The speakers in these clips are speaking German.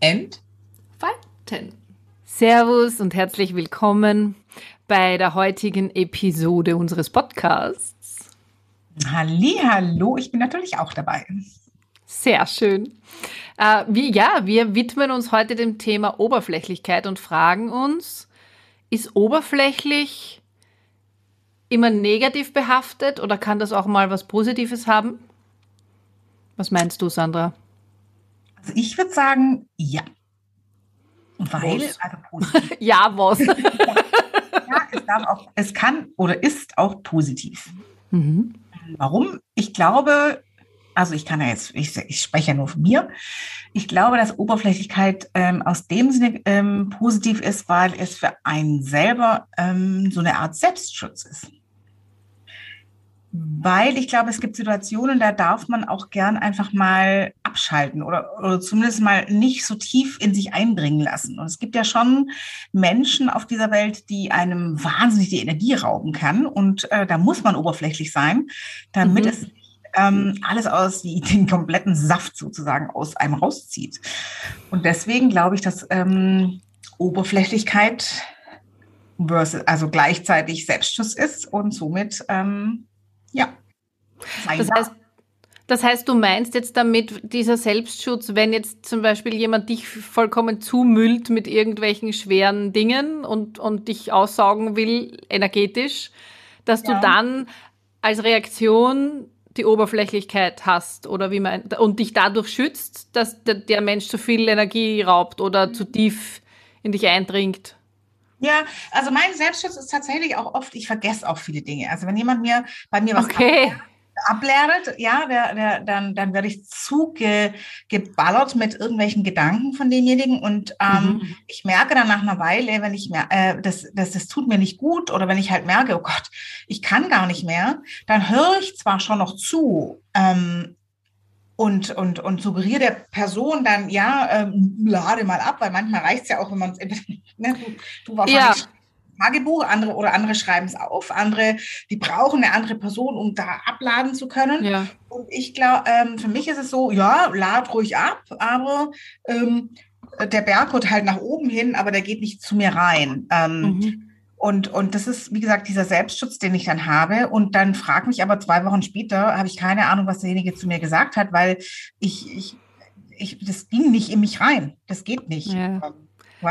entfalten. Servus und herzlich willkommen bei der heutigen Episode unseres Podcasts. Hallo, ich bin natürlich auch dabei. Sehr schön. Äh, wie, ja, wir widmen uns heute dem Thema Oberflächlichkeit und fragen uns, ist oberflächlich immer negativ behaftet oder kann das auch mal was Positives haben? Was meinst du, Sandra? Also ich würde sagen, ja. Weil, Was? also positiv. ja, was? ja, es, darf auch, es kann oder ist auch positiv. mhm. Warum? Ich glaube, also ich kann ja jetzt, ich, ich spreche ja nur von mir. Ich glaube, dass Oberflächlichkeit ähm, aus dem Sinne ähm, positiv ist, weil es für einen selber ähm, so eine Art Selbstschutz ist. Weil ich glaube, es gibt Situationen, da darf man auch gern einfach mal abschalten oder, oder zumindest mal nicht so tief in sich eindringen lassen. Und es gibt ja schon Menschen auf dieser Welt, die einem wahnsinnig die Energie rauben kann. Und äh, da muss man oberflächlich sein, damit Mhm. es ähm, alles aus wie den kompletten Saft sozusagen aus einem rauszieht. Und deswegen glaube ich, dass ähm, Oberflächlichkeit versus, also gleichzeitig Selbstschutz ist und somit ähm, ja. Das heißt, das heißt, du meinst jetzt damit dieser Selbstschutz, wenn jetzt zum Beispiel jemand dich vollkommen zumüllt mit irgendwelchen schweren Dingen und, und dich aussaugen will, energetisch, dass Ja. du dann als Reaktion die Oberflächlichkeit hast oder wie man und dich dadurch schützt, dass der, der Mensch zu viel Energie raubt oder zu tief in dich eindringt. Ja, also mein Selbstschutz ist tatsächlich auch oft, ich vergesse auch viele Dinge. Also wenn jemand mir bei mir was Okay. ablernt, ja, der, der, dann, dann werde ich zugeballert mit irgendwelchen Gedanken von demjenigen und ähm, Mhm. ich merke dann nach einer Weile, wenn ich mer äh, das, das, das tut mir nicht gut oder wenn ich halt merke, oh Gott, ich kann gar nicht mehr, dann höre ich zwar schon noch zu, ähm, und, und, und suggeriere der Person dann, ja, ähm, lade mal ab, weil manchmal reicht es ja auch, wenn man es, ne, du, du wahrscheinlich Ja. Tagebuch, andere oder andere schreiben es auf, andere, die brauchen eine andere Person, um da abladen zu können. Ja. Und ich glaube, ähm, für mich ist es so, ja, lad ruhig ab, aber ähm, der Berg wird halt nach oben hin, aber der geht nicht zu mir rein. Ähm, Mhm. Und, und das ist, wie gesagt, dieser Selbstschutz, den ich dann habe. Und dann frag mich aber zwei Wochen später, habe ich keine Ahnung, was derjenige zu mir gesagt hat, weil ich, ich, ich das ging nicht in mich rein. Das geht nicht. Ja.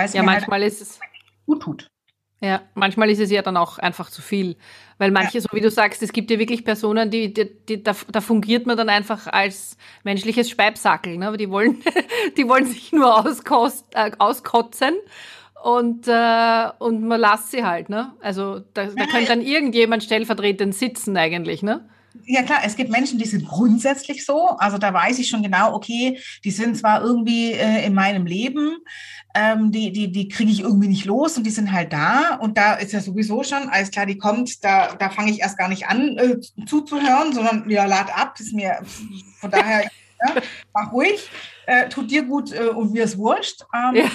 Es Ja, mir halt manchmal ist es. gut tut. Ja, manchmal ist es ja dann auch einfach zu viel. Weil manche, so wie du sagst, es gibt ja wirklich Personen, die, die, die da, da fungiert man dann einfach als menschliches Speibsackel. Ne? Aber die wollen, die wollen sich nur auskost, äh, auskotzen und, äh, und man lässt sie halt. Ne? Also da, da könnte dann irgendjemand stellvertretend sitzen eigentlich. Ne? Ja klar, es gibt Menschen, die sind grundsätzlich so. Also da weiß ich schon genau, okay, die sind zwar irgendwie äh, in meinem Leben, ähm, die, die, die kriege ich irgendwie nicht los und die sind halt da. Und da ist ja sowieso schon, alles klar, die kommt, da, da fange ich erst gar nicht an äh, zuzuhören, sondern ja, lad ab, ist mir von daher, ja, mach ruhig, äh, tut dir gut äh, und mir ist wurscht. Ähm, Ja.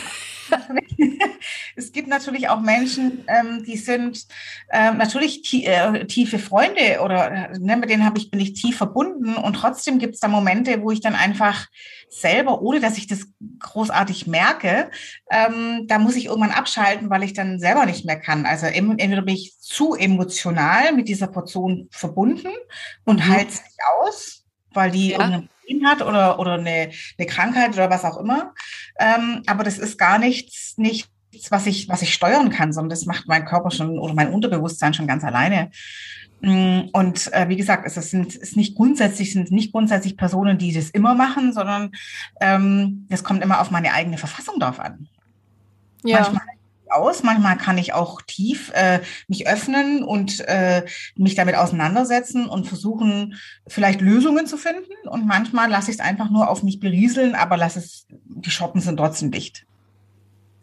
es gibt natürlich auch Menschen, ähm, die sind ähm, natürlich tie äh, tiefe Freunde oder äh, ne, mit denen habe ich bin ich tief verbunden und trotzdem gibt es da Momente, wo ich dann einfach selber, ohne dass ich das großartig merke, ähm, da muss ich irgendwann abschalten, weil ich dann selber nicht mehr kann. Also entweder bin ich zu emotional mit dieser Portion verbunden und Mhm. halte es nicht aus, weil die Ja. irgendein Problem hat oder, oder eine, eine Krankheit oder was auch immer. Ähm, aber das ist gar nichts, nichts, was ich, was ich steuern kann, sondern das macht mein Körper schon oder mein Unterbewusstsein schon ganz alleine. Mm, Und äh, wie gesagt, es sind ist nicht grundsätzlich sind nicht grundsätzlich Personen, die das immer machen, sondern ähm, das kommt immer auf meine eigene Verfassung drauf an. Ja. Manchmal aus. Manchmal kann ich auch tief äh, mich öffnen und äh, mich damit auseinandersetzen und versuchen, vielleicht Lösungen zu finden. Und manchmal lasse ich es einfach nur auf mich berieseln, aber lasse es, die Schotten sind trotzdem dicht.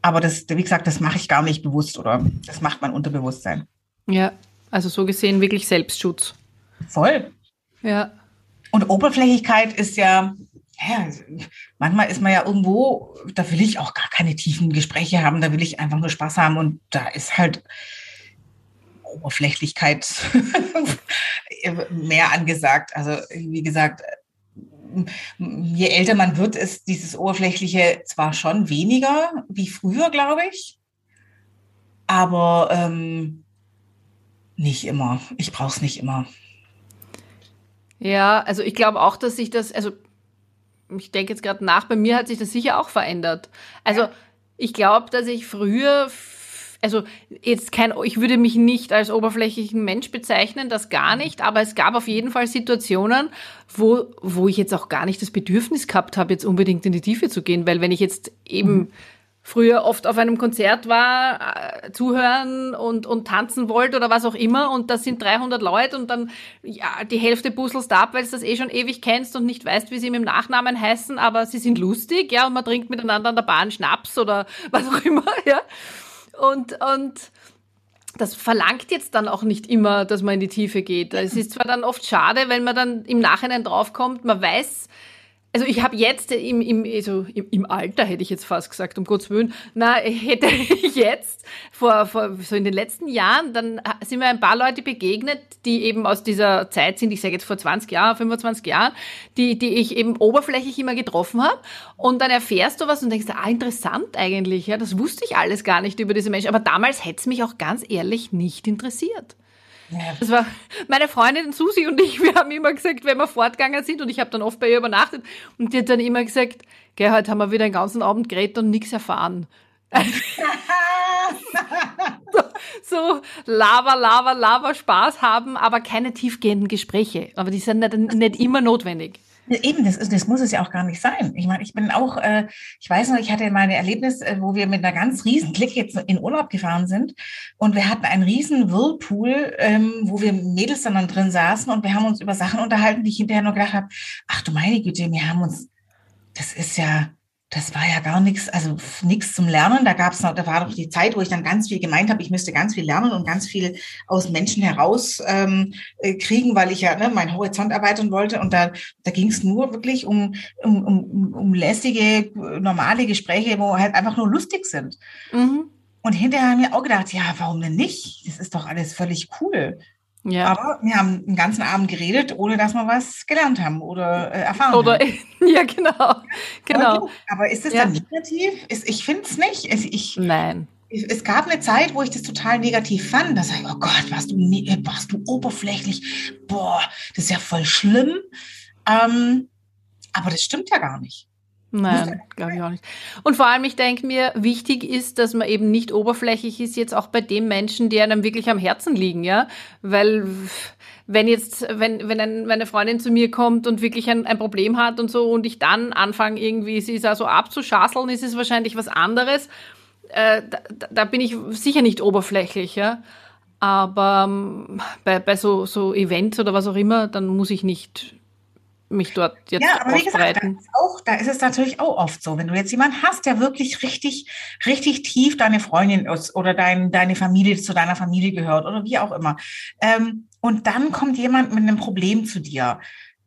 Aber das, wie gesagt, das mache ich gar nicht bewusst oder das macht mein Unterbewusstsein. Ja, also so gesehen wirklich Selbstschutz. Voll. Ja. Und Oberflächlichkeit ist ja, ja, manchmal ist man ja irgendwo, da will ich auch gar keine tiefen Gespräche haben, da will ich einfach nur Spaß haben und da ist halt Oberflächlichkeit mehr angesagt. Also wie gesagt, je älter man wird, ist dieses Oberflächliche zwar schon weniger wie früher, glaube ich, aber ähm, nicht immer. Ich brauche es nicht immer. Ja, also ich glaube auch, dass sich das, also ich denke jetzt gerade nach, bei mir hat sich das sicher auch verändert. Also ich glaube, dass ich früher, also jetzt kein, ich würde mich nicht als oberflächlichen Mensch bezeichnen, das gar nicht, aber es gab auf jeden Fall Situationen, wo, wo ich jetzt auch gar nicht das Bedürfnis gehabt habe, jetzt unbedingt in die Tiefe zu gehen, weil wenn ich jetzt eben mhm früher oft auf einem Konzert war, äh, zuhören und, und tanzen wollt oder was auch immer und das sind 300 Leute und dann, ja, die Hälfte puzzelst ab, weil du das eh schon ewig kennst und nicht weißt, wie sie mit dem Nachnamen heißen, aber sie sind lustig, ja, und man trinkt miteinander an der Bahn Schnaps oder was auch immer, ja. Und, und, das verlangt jetzt dann auch nicht immer, dass man in die Tiefe geht. Es ist zwar dann oft schade, wenn man dann im Nachhinein draufkommt, man weiß, also ich habe jetzt im, im, also im, Alter, hätte ich jetzt fast gesagt, um Gottes Willen, na, hätte ich jetzt vor, vor so in den letzten Jahren, dann sind mir ein paar Leute begegnet, die eben aus dieser Zeit sind, ich sage jetzt vor 20 Jahren, 25 Jahren, die, die ich eben oberflächlich immer getroffen habe. Und dann erfährst du was und denkst, ah, interessant eigentlich, ja, das wusste ich alles gar nicht über diese Menschen. Aber damals hätte es mich auch ganz ehrlich nicht interessiert. Das war meine Freundin Susi und ich, wir haben immer gesagt, wenn wir fortgegangen sind und ich habe dann oft bei ihr übernachtet und die hat dann immer gesagt, gell, heute haben wir wieder den ganzen Abend geredet und nichts erfahren. so, Lava, Lava, Lava, Spaß haben, aber keine tiefgehenden Gespräche. Aber die sind nicht, nicht immer notwendig. Eben, das, ist, das muss es ja auch gar nicht sein. Ich meine, ich bin auch, äh, ich weiß noch, ich hatte mal ein Erlebnis, äh, wo wir mit einer ganz riesen Clique jetzt in Urlaub gefahren sind und wir hatten einen riesen Whirlpool, ähm, wo wir Mädels dann drin saßen und wir haben uns über Sachen unterhalten, die ich hinterher nur gedacht habe, ach du meine Güte, wir haben uns, das ist ja, das war ja gar nichts, also nichts zum Lernen. Da gab es noch, da war doch die Zeit, wo ich dann ganz viel gemeint habe, ich müsste ganz viel lernen und ganz viel aus Menschen heraus ähm, äh, kriegen, weil ich ja ne, meinen Horizont erweitern wollte. Und da, da ging es nur wirklich um, um, um, um lästige, normale Gespräche, wo halt einfach nur lustig sind. Mhm. Und hinterher haben wir auch gedacht, ja, warum denn nicht? Das ist doch alles völlig cool. Ja. Aber wir haben den ganzen Abend geredet, ohne dass wir was gelernt haben oder äh, erfahren oder, haben. Ja, genau. genau. Aber ist das ja. dann negativ? Ich finde es nicht. Ich, Nein. Es gab eine Zeit, wo ich das total negativ fand. Da sage ich, oh Gott, warst du, warst du oberflächlich? Boah, das ist ja voll schlimm. Ähm, aber das stimmt ja gar nicht. Nein, glaube ich auch nicht. Und vor allem, ich denke mir, wichtig ist, dass man eben nicht oberflächlich ist, jetzt auch bei den Menschen, die einem wirklich am Herzen liegen, ja. Weil wenn jetzt, wenn, wenn ein, meine Freundin zu mir kommt und wirklich ein, ein Problem hat und so und ich dann anfange, irgendwie sie da so abzuschasseln, ist es wahrscheinlich was anderes. Äh, da, da bin ich sicher nicht oberflächlich, ja. Aber ähm, bei, bei so, so Events oder was auch immer, dann muss ich nicht mich dort jetzt ja, aber wie gesagt, auch, da ist es natürlich auch oft so, wenn du jetzt jemanden hast, der wirklich richtig, richtig tief deine Freundin ist oder dein, deine Familie zu deiner Familie gehört oder wie auch immer. Ähm, und dann kommt jemand mit einem Problem zu dir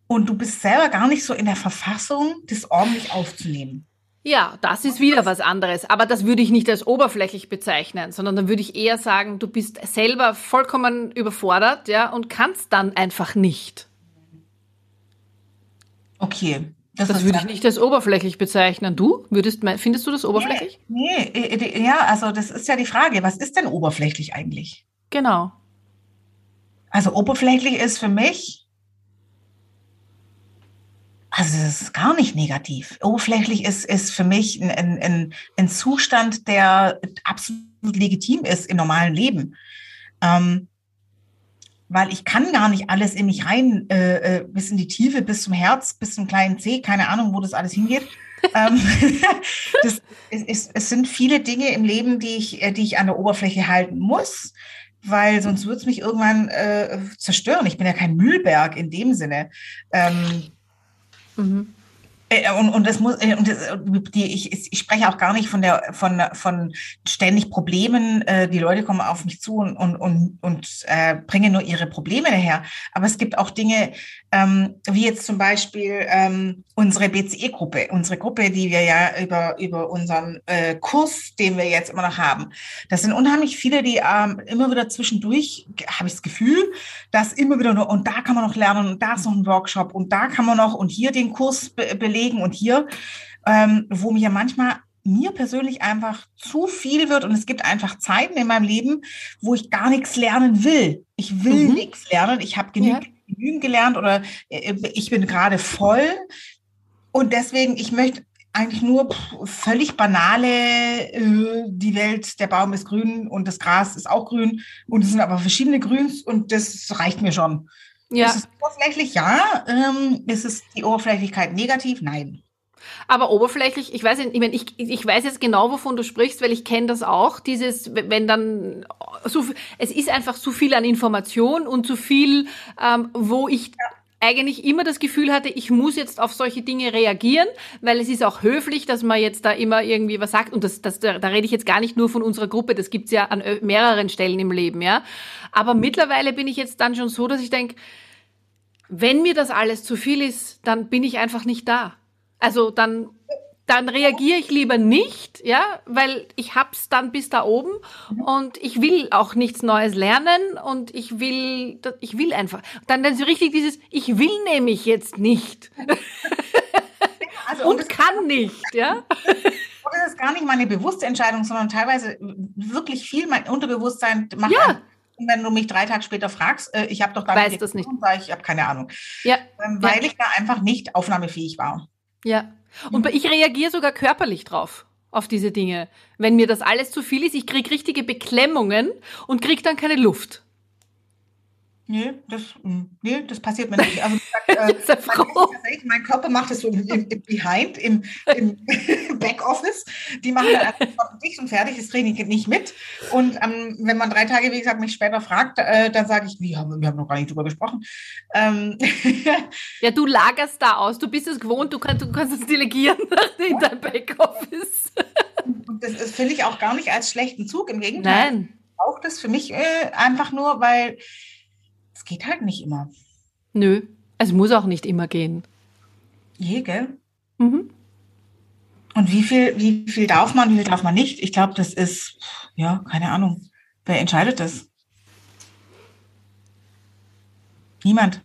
und du bist selber gar nicht so in der Verfassung, das ordentlich aufzunehmen. Ja, das ist wieder was anderes. Aber das würde ich nicht als oberflächlich bezeichnen, sondern dann würde ich eher sagen, du bist selber vollkommen überfordert, ja, und kannst dann einfach nicht. Okay. Das, das würde ich nicht als oberflächlich bezeichnen. Du? Würdest, findest du das oberflächlich? Nee, nee, ja, also das ist ja die Frage, was ist denn oberflächlich eigentlich? Genau. Also oberflächlich ist für mich, also das ist gar nicht negativ. Oberflächlich ist, ist für mich ein, ein, ein Zustand, der absolut legitim ist im normalen Leben. Ähm, weil ich kann gar nicht alles in mich rein, äh, äh bis in die Tiefe, bis zum Herz, bis zum kleinen C, keine Ahnung, wo das alles hingeht. Ähm, das, es, es, sind viele Dinge im Leben, die ich, äh, die ich an der Oberfläche halten muss, weil sonst würde es mich irgendwann äh, zerstören. Ich bin ja kein Müllberg in dem Sinne. Ähm, mhm. Äh, und, und das muss, äh, und die, ich, ich spreche auch gar nicht von der, von, von ständig Problemen. Äh, die Leute kommen auf mich zu und, und, und, und äh, bringen nur ihre Probleme daher. Aber es gibt auch Dinge, ähm, wie jetzt zum Beispiel ähm, unsere BCE-Gruppe, unsere Gruppe, die wir ja über, über unseren äh, Kurs, den wir jetzt immer noch haben. Das sind unheimlich viele, die ähm, immer wieder zwischendurch, habe ich das Gefühl, dass immer wieder nur, und da kann man noch lernen und da ist noch ein Workshop und da kann man noch und hier den Kurs be belegen und hier, ähm, wo mir manchmal mir persönlich einfach zu viel wird und es gibt einfach Zeiten in meinem Leben, wo ich gar nichts lernen will. Ich will mhm. nichts lernen. Ich habe genügend, ja. genügend gelernt oder äh, ich bin gerade voll und deswegen, ich möchte eigentlich nur völlig banale, äh, die Welt, der Baum ist grün und das Gras ist auch grün und es sind aber verschiedene Grüns und das reicht mir schon. Ja. Ist es oberflächlich? Ja. Ähm, ist es die Oberflächlichkeit negativ? Nein. Aber oberflächlich, ich weiß nicht, ich, meine, ich, ich weiß jetzt genau, wovon du sprichst, weil ich kenne das auch, dieses, wenn dann so es ist einfach zu viel an Information und zu viel, ähm, wo ich ja eigentlich immer das Gefühl hatte, ich muss jetzt auf solche Dinge reagieren, weil es ist auch höflich, dass man jetzt da immer irgendwie was sagt. Und das, das, da, da rede ich jetzt gar nicht nur von unserer Gruppe, das gibt's ja an mehreren Stellen im Leben, ja. Aber mittlerweile bin ich jetzt dann schon so, dass ich denke, wenn mir das alles zu viel ist, dann bin ich einfach nicht da. Also dann dann reagiere ich lieber nicht, ja, weil ich hab's dann bis da oben und ich will auch nichts Neues lernen und ich will, ich will einfach. Dann dann so richtig dieses, ich will nämlich jetzt nicht. Also, und, und kann nicht, ja. das ist gar nicht meine bewusste Entscheidung, sondern teilweise wirklich viel mein Unterbewusstsein macht. Ja. Und wenn du mich drei Tage später fragst, äh, ich habe doch damit Weiß das nicht. Sag ich, ich habe keine Ahnung. Ja. Ähm, weil ja. ich da einfach nicht aufnahmefähig war. Ja. Und ich reagiere sogar körperlich drauf auf diese Dinge. Wenn mir das alles zu viel ist, ich kriege richtige Beklemmungen und kriege dann keine Luft. Nee, das, hm, nee, das passiert mir nicht. Also, äh. Mein Körper macht es so im, im Behind, im, im Backoffice. Die machen dann einfach dicht und fertig, das kriege ich nicht mit. Und ähm, wenn man drei Tage, wie gesagt, mich später fragt, äh, dann sage ich, wie, haben, wir haben noch gar nicht drüber gesprochen. Ähm, ja, du lagerst da aus, du bist es gewohnt, du kannst, du kannst es delegieren in dein Backoffice. und das finde ich auch gar nicht als schlechten Zug, im Gegenteil. Nein. Auch das für mich äh, einfach nur, weil es geht halt nicht immer. Nö, es muss auch nicht immer gehen. Je, gell? Mhm. Und wie viel, wie viel darf man, wie viel darf man nicht? Ich glaube, das ist, ja, keine Ahnung. Wer entscheidet das? Niemand.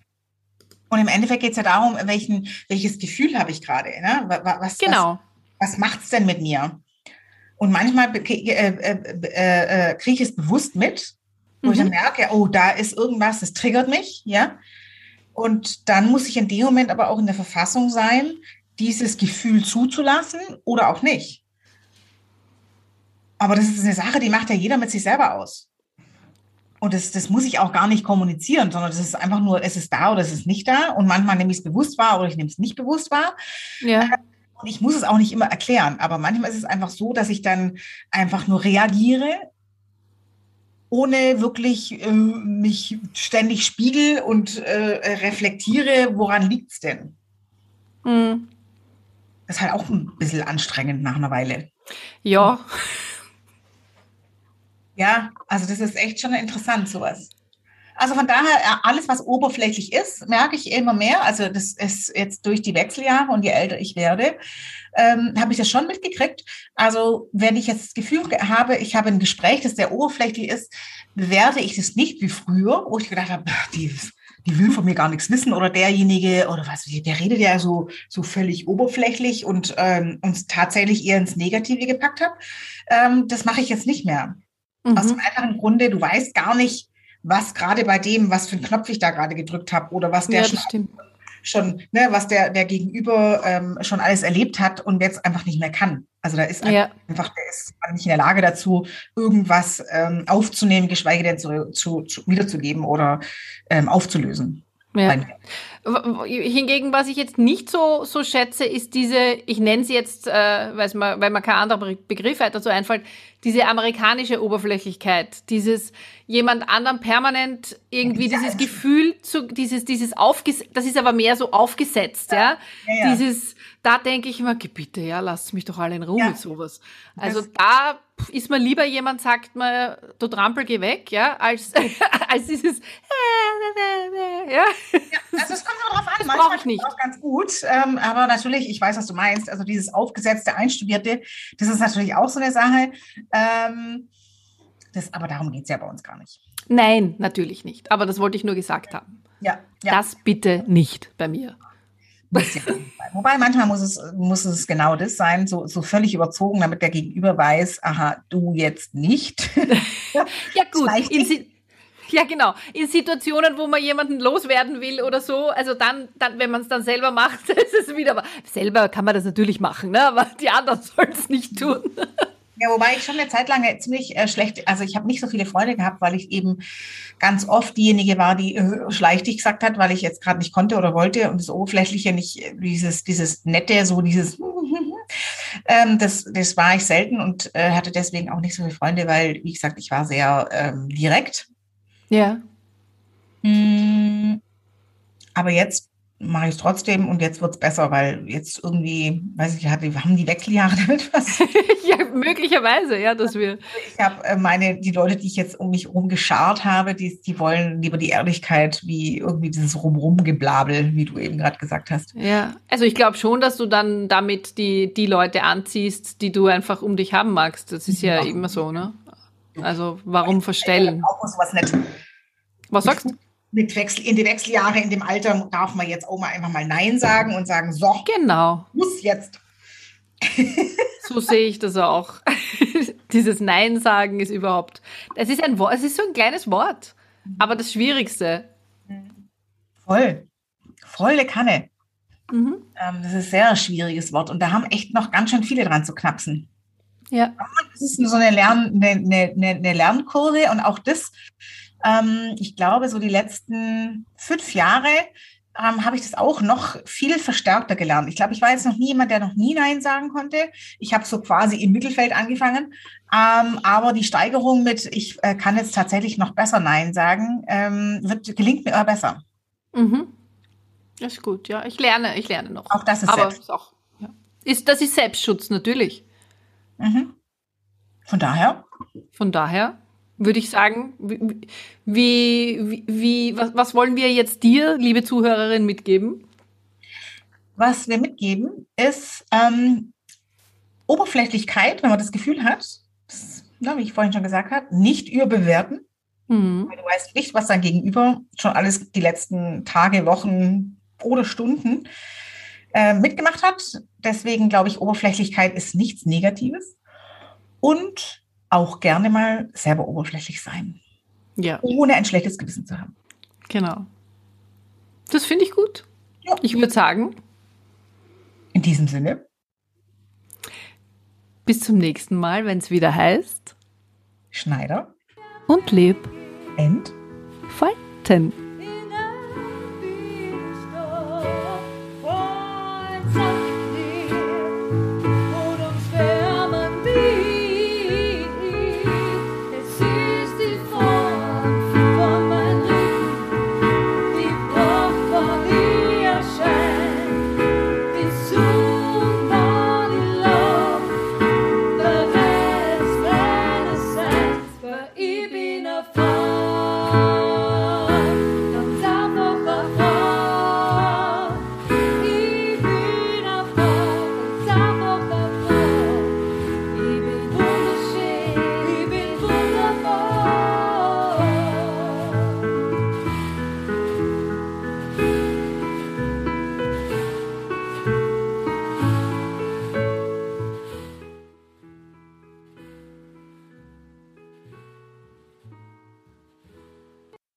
Und im Endeffekt geht es ja darum, welchen, welches Gefühl habe ich gerade. Ne? Was, genau. Was, was macht es denn mit mir? Und manchmal äh, äh, äh, äh, kriege ich es bewusst mit wo mhm. ich dann mhm. merke, oh, da ist irgendwas, das triggert mich, ja. Und dann muss ich in dem Moment aber auch in der Verfassung sein, dieses Gefühl zuzulassen oder auch nicht. Aber das ist eine Sache, die macht ja jeder mit sich selber aus. Und das, das muss ich auch gar nicht kommunizieren, sondern das ist einfach nur, es ist da oder es ist nicht da. Und manchmal nehme ich es bewusst wahr oder ich nehme es nicht bewusst wahr. Ja. Und ich muss es auch nicht immer erklären, aber manchmal ist es einfach so, dass ich dann einfach nur reagiere ohne wirklich äh, mich ständig spiegel und äh, reflektiere, woran liegt es denn? Mhm. Das ist halt auch ein bisschen anstrengend nach einer Weile. Ja. Ja, also das ist echt schon interessant, sowas. Also von daher, äh, alles, was oberflächlich ist, merke ich immer mehr. Also das ist jetzt durch die Wechseljahre und je älter ich werde, ähm, habe ich das schon mitgekriegt. Also wenn ich jetzt das Gefühl habe, ich habe ein Gespräch, das sehr oberflächlich ist, bewerte ich das nicht wie früher, wo ich gedacht habe, die, die will von mir gar nichts wissen oder derjenige oder was, der redet ja so, so völlig oberflächlich und ähm, uns tatsächlich eher ins Negative gepackt hat. Ähm, das mache ich jetzt nicht mehr. Mhm. Aus dem einfachen Grunde, du weißt gar nicht, was gerade bei dem, was für einen Knopf ich da gerade gedrückt habe oder was der ja, schon, schon, ne, was der, der Gegenüber ähm, schon alles erlebt hat und jetzt einfach nicht mehr kann. Also da ist ja. einfach, der ist nicht in der Lage dazu, irgendwas ähm, aufzunehmen, geschweige denn zu, zu, zu wiederzugeben oder ähm, aufzulösen. Ja. Hingegen, was ich jetzt nicht so, so schätze, ist diese, ich nenne sie jetzt, äh, weil, man, weil man kein anderer Begriff hat dazu einfällt, diese amerikanische Oberflächlichkeit, dieses jemand anderem permanent irgendwie dieses Gefühl zu, dieses, dieses aufgesetzt, das ist aber mehr so aufgesetzt, ja. ja? ja. Dieses, da denke ich immer, bitte, ja, lasst mich doch alle in Ruhe mit sowas. Also das da ist mir lieber jemand sagt mir, du Trampel, geh weg, ja, als, als dieses, ja. ja also es kommt nur drauf an, das manchmal ich nicht. auch ganz gut, ähm, aber natürlich, ich weiß, was du meinst, also dieses aufgesetzte, einstudierte, das ist natürlich auch so eine Sache, ähm, das, aber darum geht es ja bei uns gar nicht. Nein, natürlich nicht, aber das wollte ich nur gesagt haben. Ja, ja. Das bitte nicht bei mir. Wobei manchmal muss es, muss es genau das sein, so, so völlig überzogen, damit der Gegenüber weiß, aha, du jetzt nicht. ja gut, ja genau, in Situationen, wo man jemanden loswerden will oder so, also dann, dann wenn man es dann selber macht, ist es wieder, selber kann man das natürlich machen, ne? aber die anderen sollen es nicht tun. Ja, wobei ich schon eine Zeit lang ziemlich äh, schlecht, also ich habe nicht so viele Freunde gehabt, weil ich eben ganz oft diejenige war, die äh, schleichtig gesagt hat, weil ich jetzt gerade nicht konnte oder wollte und das Oberflächliche nicht, dieses, dieses Nette, so dieses, ähm, das, das war ich selten und äh, hatte deswegen auch nicht so viele Freunde, weil, wie gesagt, ich war sehr ähm, direkt. Ja. Hm, aber jetzt mache ich es trotzdem und jetzt wird es besser, weil jetzt irgendwie, weiß ich, haben die Wechseljahre damit was? ja, möglicherweise, ja, dass wir. Ich habe äh, meine, die Leute, die ich jetzt um mich herum geschart habe, die, die wollen lieber die Ehrlichkeit wie irgendwie dieses Rumrumgeblabel, wie du eben gerade gesagt hast. Ja, also ich glaube schon, dass du dann damit die, die Leute anziehst, die du einfach um dich haben magst. Das ist ja, ja immer so, ne? Also warum verstellen? Auch was nicht. Was sagst du? mit Wechsel, in die Wechseljahre, in dem Alter darf man jetzt auch mal einfach mal Nein sagen und sagen, so, genau. muss jetzt. so sehe ich das auch. Dieses Nein sagen ist überhaupt, es ist ein Wort, es ist so ein kleines Wort, aber das Schwierigste. Voll, volle Kanne. Mhm. Ähm, das ist ein sehr schwieriges Wort und da haben echt noch ganz schön viele dran zu knapsen. Ja. Das ist so eine, Lern, eine, eine, eine Lernkurve und auch das ähm, ich glaube, so die letzten fünf Jahre ähm, habe ich das auch noch viel verstärkter gelernt. Ich glaube, ich war jetzt noch nie jemand, der noch nie Nein sagen konnte. Ich habe so quasi im Mittelfeld angefangen. Ähm, aber die Steigerung mit, ich äh, kann jetzt tatsächlich noch besser Nein sagen, ähm, wird, gelingt mir immer besser. Mhm. Das ist gut, ja. Ich lerne, ich lerne noch. Auch das ist aber Selbst. Ist auch, ja. ist, das ist Selbstschutz, natürlich. Mhm. Von daher? Von daher würde ich sagen. Wie, wie, wie was, was wollen wir jetzt dir, liebe Zuhörerin, mitgeben? Was wir mitgeben, ist ähm, Oberflächlichkeit, wenn man das Gefühl hat, das, na, wie ich vorhin schon gesagt habe, nicht überbewerten. Mhm. Weil du weißt nicht, was dein Gegenüber schon alles die letzten Tage, Wochen oder Stunden äh, mitgemacht hat. Deswegen glaube ich, Oberflächlichkeit ist nichts Negatives. Und auch gerne mal selber oberflächlich sein. Ja. Ohne ein schlechtes Gewissen zu haben. Genau. Das finde ich gut. Ja. Ich würde sagen. In diesem Sinne. Bis zum nächsten Mal, wenn es wieder heißt. Schneider. Und leb. Entfalten.